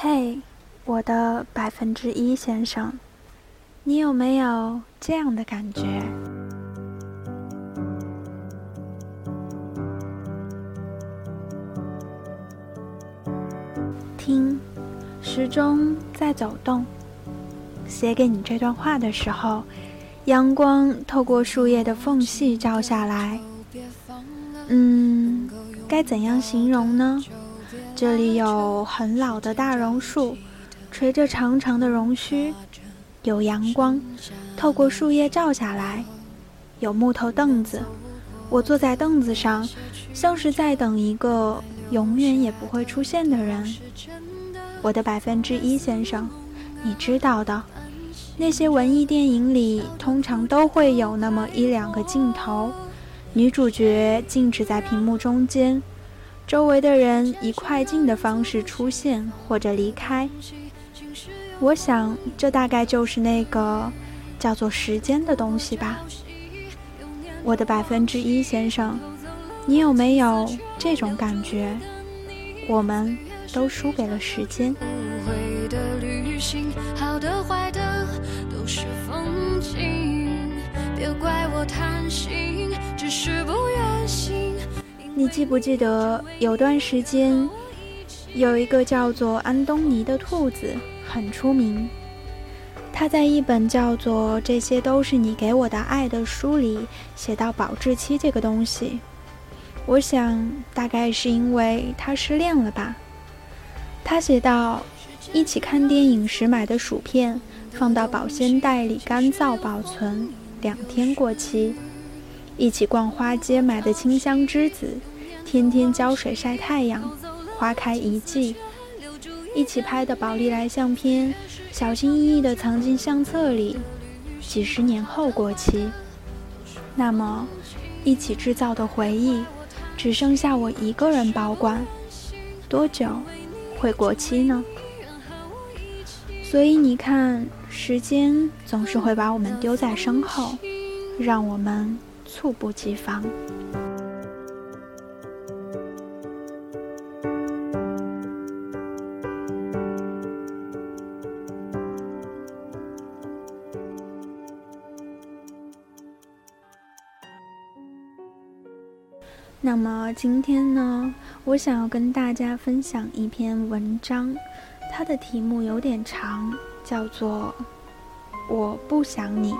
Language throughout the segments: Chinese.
嘿，我的百分之一先生，你有没有这样的感觉？听，时钟在走动。写给你这段话的时候，阳光透过树叶的缝隙照下来。嗯，该怎样形容呢？这里有很老的大榕树，垂着长长的榕须，有阳光透过树叶照下来，有木头凳子，我坐在凳子上，像是在等一个永远也不会出现的人。我的百分之一先生，你知道的。那些文艺电影里通常都会有那么一两个镜头，女主角静止在屏幕中间，周围的人以快进的方式出现或者离开。我想，这大概就是那个叫做时间的东西吧。我的百分之一先生，你有没有这种感觉？我们都输给了时间。是风景，别怪我贪心，你记不记得有段时间，有一个叫做安东尼的兔子很出名。他在一本叫做《这些都是你给我的爱》的书里写到保质期这个东西。我想大概是因为他失恋了吧。他写到：一起看电影时买的薯片。放到保鲜袋里干燥保存，两天过期。一起逛花街买的清香栀子，天天浇水晒太阳，花开一季。一起拍的宝丽来相片，小心翼翼地藏进相册里，几十年后过期。那么，一起制造的回忆，只剩下我一个人保管，多久会过期呢？所以你看。时间总是会把我们丢在身后，让我们猝不及防。那么今天呢，我想要跟大家分享一篇文章，它的题目有点长。叫做我不想你，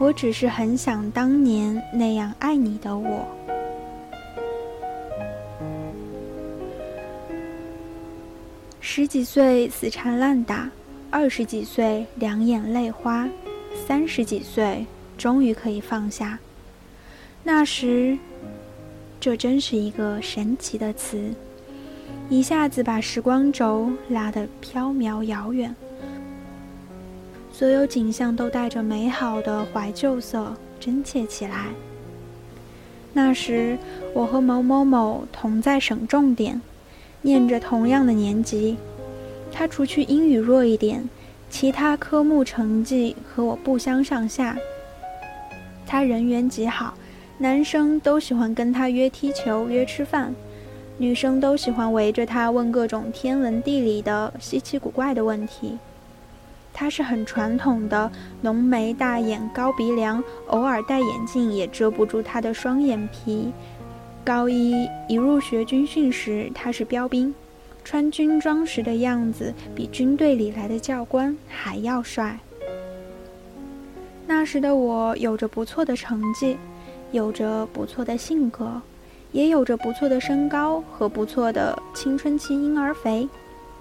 我只是很想当年那样爱你的我。十几岁死缠烂打，二十几岁两眼泪花，三十几岁终于可以放下。那时，这真是一个神奇的词，一下子把时光轴拉得飘渺遥远。所有景象都带着美好的怀旧色，真切起来。那时，我和某某某同在省重点，念着同样的年级。他除去英语弱一点，其他科目成绩和我不相上下。他人缘极好，男生都喜欢跟他约踢球、约吃饭，女生都喜欢围着他问各种天文地理的稀奇古怪的问题。他是很传统的浓眉大眼高鼻梁，偶尔戴眼镜也遮不住他的双眼皮。高一一入学军训时，他是标兵，穿军装时的样子比军队里来的教官还要帅。那时的我有着不错的成绩，有着不错的性格，也有着不错的身高和不错的青春期婴儿肥。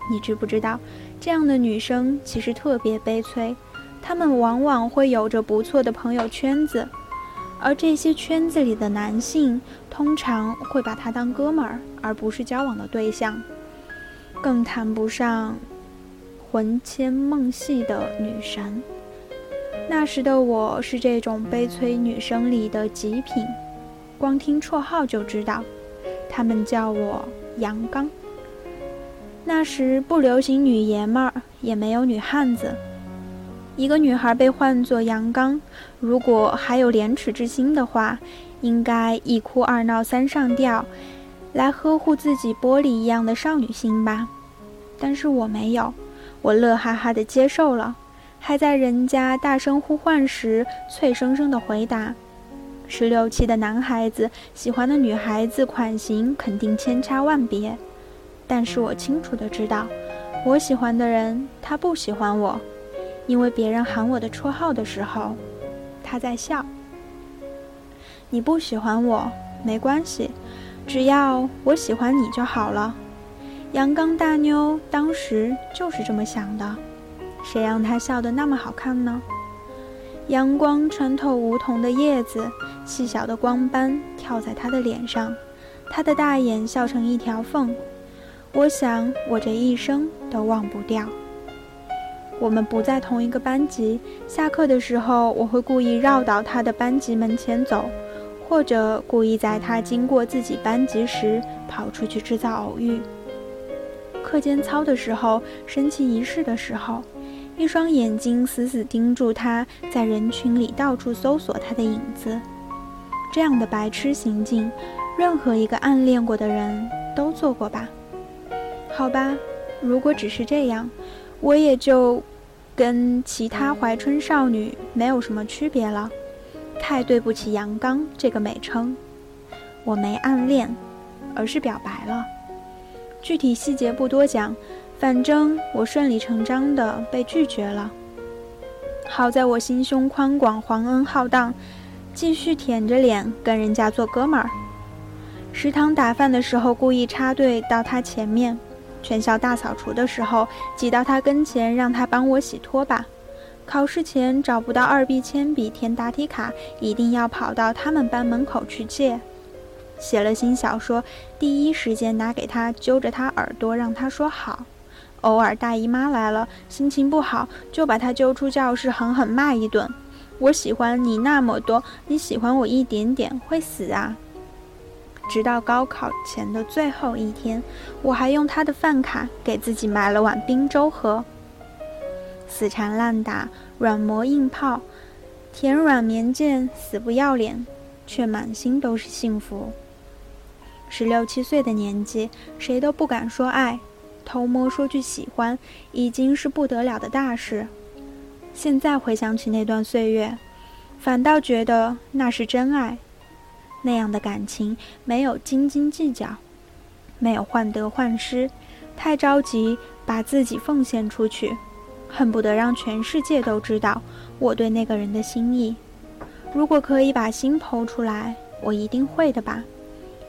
你知不知道？这样的女生其实特别悲催，她们往往会有着不错的朋友圈子，而这些圈子里的男性通常会把她当哥们儿，而不是交往的对象，更谈不上魂牵梦系的女神。那时的我是这种悲催女生里的极品，光听绰号就知道，他们叫我杨刚。那时不流行女爷们儿，也没有女汉子。一个女孩被唤作杨刚，如果还有廉耻之心的话，应该一哭二闹三上吊，来呵护自己玻璃一样的少女心吧。但是我没有，我乐哈哈的接受了，还在人家大声呼唤时，脆生生的回答。十六七的男孩子喜欢的女孩子款型肯定千差万别，但是我清楚的知道，我喜欢的人他不喜欢我，因为别人喊我的绰号的时候，他在笑。你不喜欢我没关系，只要我喜欢你就好了。阳刚大妞当时就是这么想的，谁让她笑得那么好看呢？阳光穿透梧桐的叶子。细小的光斑跳在他的脸上，他的大眼笑成一条缝。我想，我这一生都忘不掉。我们不在同一个班级，下课的时候，我会故意绕到他的班级门前走，或者故意在他经过自己班级时跑出去制造偶遇。课间操的时候，升旗仪式的时候，一双眼睛死死盯住他，在人群里到处搜索他的影子。这样的白痴行径，任何一个暗恋过的人都做过吧？好吧，如果只是这样，我也就跟其他怀春少女没有什么区别了。太对不起“阳刚”这个美称，我没暗恋，而是表白了。具体细节不多讲，反正我顺理成章的被拒绝了。好在我心胸宽广，皇恩浩荡。继续舔着脸跟人家做哥们儿。食堂打饭的时候故意插队到他前面，全校大扫除的时候挤到他跟前让他帮我洗拖把。考试前找不到二 B 铅笔填答题卡，一定要跑到他们班门口去借。写了新小说，第一时间拿给他揪着他耳朵让他说好。偶尔大姨妈来了，心情不好就把他揪出教室狠狠骂一顿。我喜欢你那么多，你喜欢我一点点会死啊！直到高考前的最后一天，我还用他的饭卡给自己买了碗冰粥喝。死缠烂打，软磨硬泡，甜软绵贱，死不要脸，却满心都是幸福。十六七岁的年纪，谁都不敢说爱，偷摸说句喜欢，已经是不得了的大事。现在回想起那段岁月，反倒觉得那是真爱。那样的感情没有斤斤计较，没有患得患失，太着急把自己奉献出去，恨不得让全世界都知道我对那个人的心意。如果可以把心剖出来，我一定会的吧，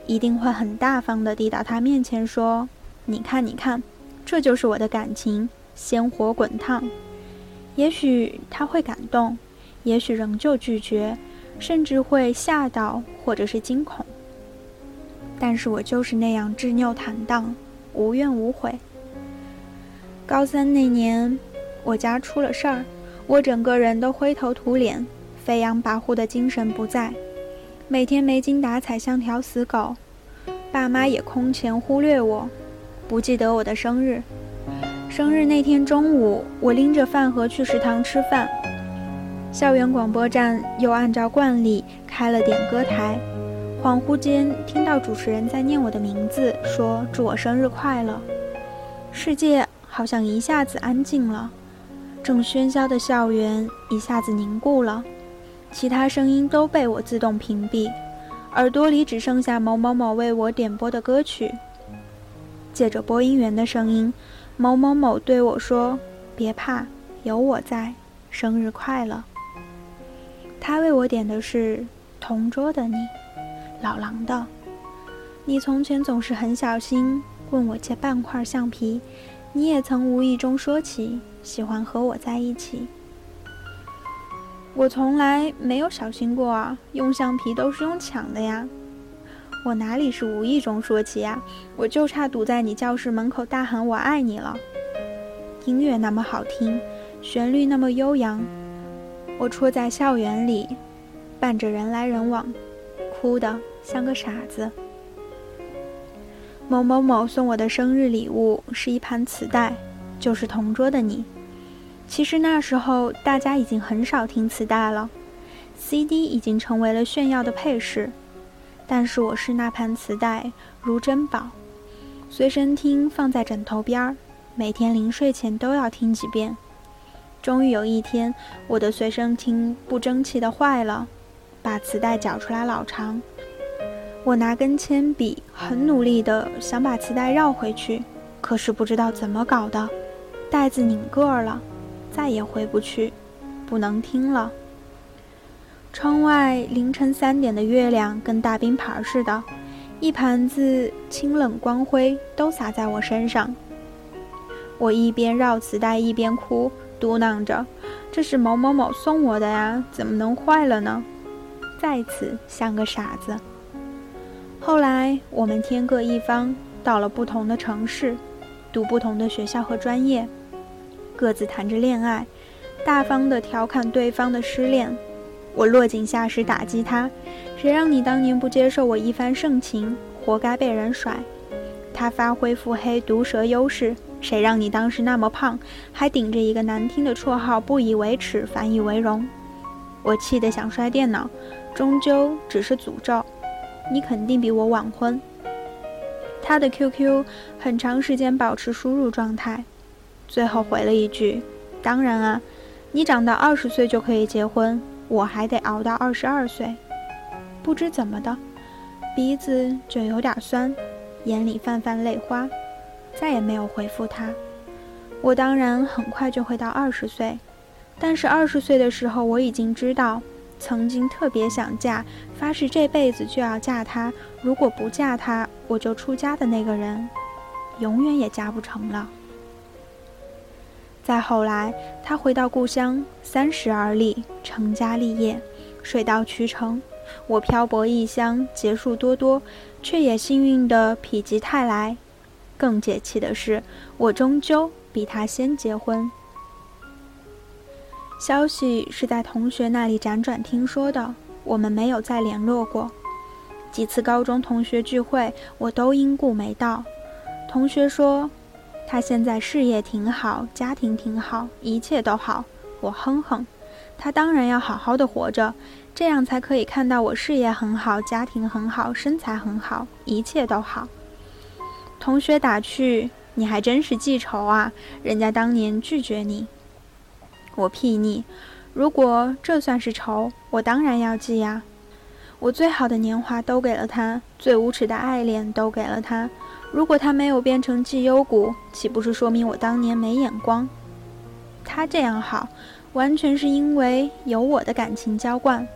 一定会很大方地递到他面前说：“你看，你看，这就是我的感情，鲜活滚烫。”也许他会感动，也许仍旧拒绝，甚至会吓到或者是惊恐。但是我就是那样执拗坦荡，无怨无悔。高三那年，我家出了事儿，我整个人都灰头土脸，飞扬跋扈的精神不在，每天没精打采，像条死狗。爸妈也空前忽略我，不记得我的生日。生日那天中午，我拎着饭盒去食堂吃饭。校园广播站又按照惯例开了点歌台，恍惚间听到主持人在念我的名字，说祝我生日快乐。世界好像一下子安静了，正喧嚣的校园一下子凝固了，其他声音都被我自动屏蔽，耳朵里只剩下某某某为我点播的歌曲。借着播音员的声音。某某某对我说：“别怕，有我在，生日快乐。”他为我点的是《同桌的你》，老狼的。你从前总是很小心，问我借半块橡皮。你也曾无意中说起喜欢和我在一起。我从来没有小心过啊，用橡皮都是用抢的呀。我哪里是无意中说起呀？我就差堵在你教室门口大喊“我爱你”了。音乐那么好听，旋律那么悠扬，我戳在校园里，伴着人来人往，哭得像个傻子。某某某送我的生日礼物是一盘磁带，就是同桌的你。其实那时候大家已经很少听磁带了，CD 已经成为了炫耀的配饰。但是我是那盘磁带如珍宝，随身听放在枕头边儿，每天临睡前都要听几遍。终于有一天，我的随身听不争气的坏了，把磁带绞出来老长。我拿根铅笔，很努力的想把磁带绕回去，可是不知道怎么搞的，带子拧个儿了，再也回不去，不能听了。窗外凌晨三点的月亮跟大冰盘似的，一盘子清冷光辉都洒在我身上。我一边绕磁带一边哭。嘟囔着：“这是某某某送我的呀，怎么能坏了呢？”再次像个傻子。后来我们天各一方，到了不同的城市，读不同的学校和专业，各自谈着恋爱，大方地调侃对方的失恋。我落井下石打击他：“谁让你当年不接受我一番盛情，活该被人甩。”他发挥腹黑毒舌优势。谁让你当时那么胖，还顶着一个难听的绰号，不以为耻，反以为荣？我气得想摔电脑，终究只是诅咒。你肯定比我晚婚。他的 QQ 很长时间保持输入状态，最后回了一句：“当然啊，你长到二十岁就可以结婚，我还得熬到二十二岁。”不知怎么的，鼻子就有点酸，眼里泛泛泪花。再也没有回复他。我当然很快就会到二十岁，但是二十岁的时候，我已经知道，曾经特别想嫁、发誓这辈子就要嫁他，如果不嫁他我就出家的那个人，永远也嫁不成了。再后来，他回到故乡，三十而立，成家立业，水到渠成。我漂泊异乡，劫数多多，却也幸运的否极泰来。更解气的是，我终究比他先结婚。消息是在同学那里辗转听说的，我们没有再联络过。几次高中同学聚会，我都因故没到。同学说，他现在事业挺好，家庭挺好，一切都好。我哼哼，他当然要好好的活着，这样才可以看到我事业很好，家庭很好，身材很好，一切都好。同学打趣：“你还真是记仇啊！人家当年拒绝你。”我睥睨：“如果这算是仇，我当然要记呀！我最好的年华都给了他，最无耻的爱恋都给了他。如果他没有变成绩优股，岂不是说明我当年没眼光？他这样好，完全是因为有我的感情浇灌。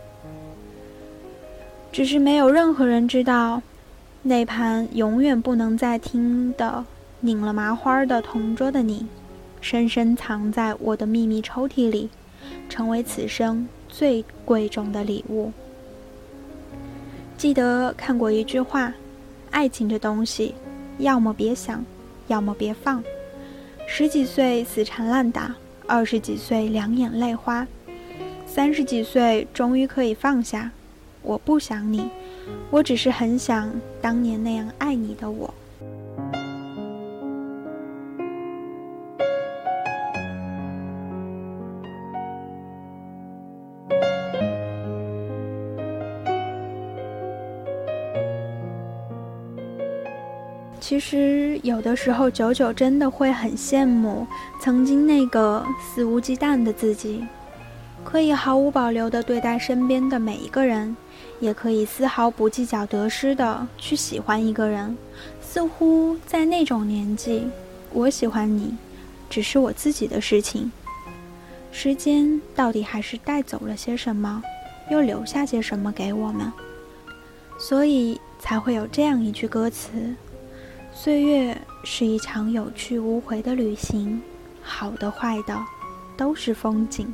只是没有任何人知道。”那盘永远不能再听的拧了麻花的同桌的你，深深藏在我的秘密抽屉里，成为此生最贵重的礼物。记得看过一句话：爱情这东西，要么别想，要么别放。十几岁死缠烂打，二十几岁两眼泪花，三十几岁终于可以放下。我不想你。我只是很想当年那样爱你的我。其实有的时候，九九真的会很羡慕曾经那个肆无忌惮的自己，可以毫无保留地对待身边的每一个人。也可以丝毫不计较得失地去喜欢一个人，似乎在那种年纪，我喜欢你，只是我自己的事情。时间到底还是带走了些什么，又留下些什么给我们？所以才会有这样一句歌词：岁月是一场有去无回的旅行，好的坏的，都是风景。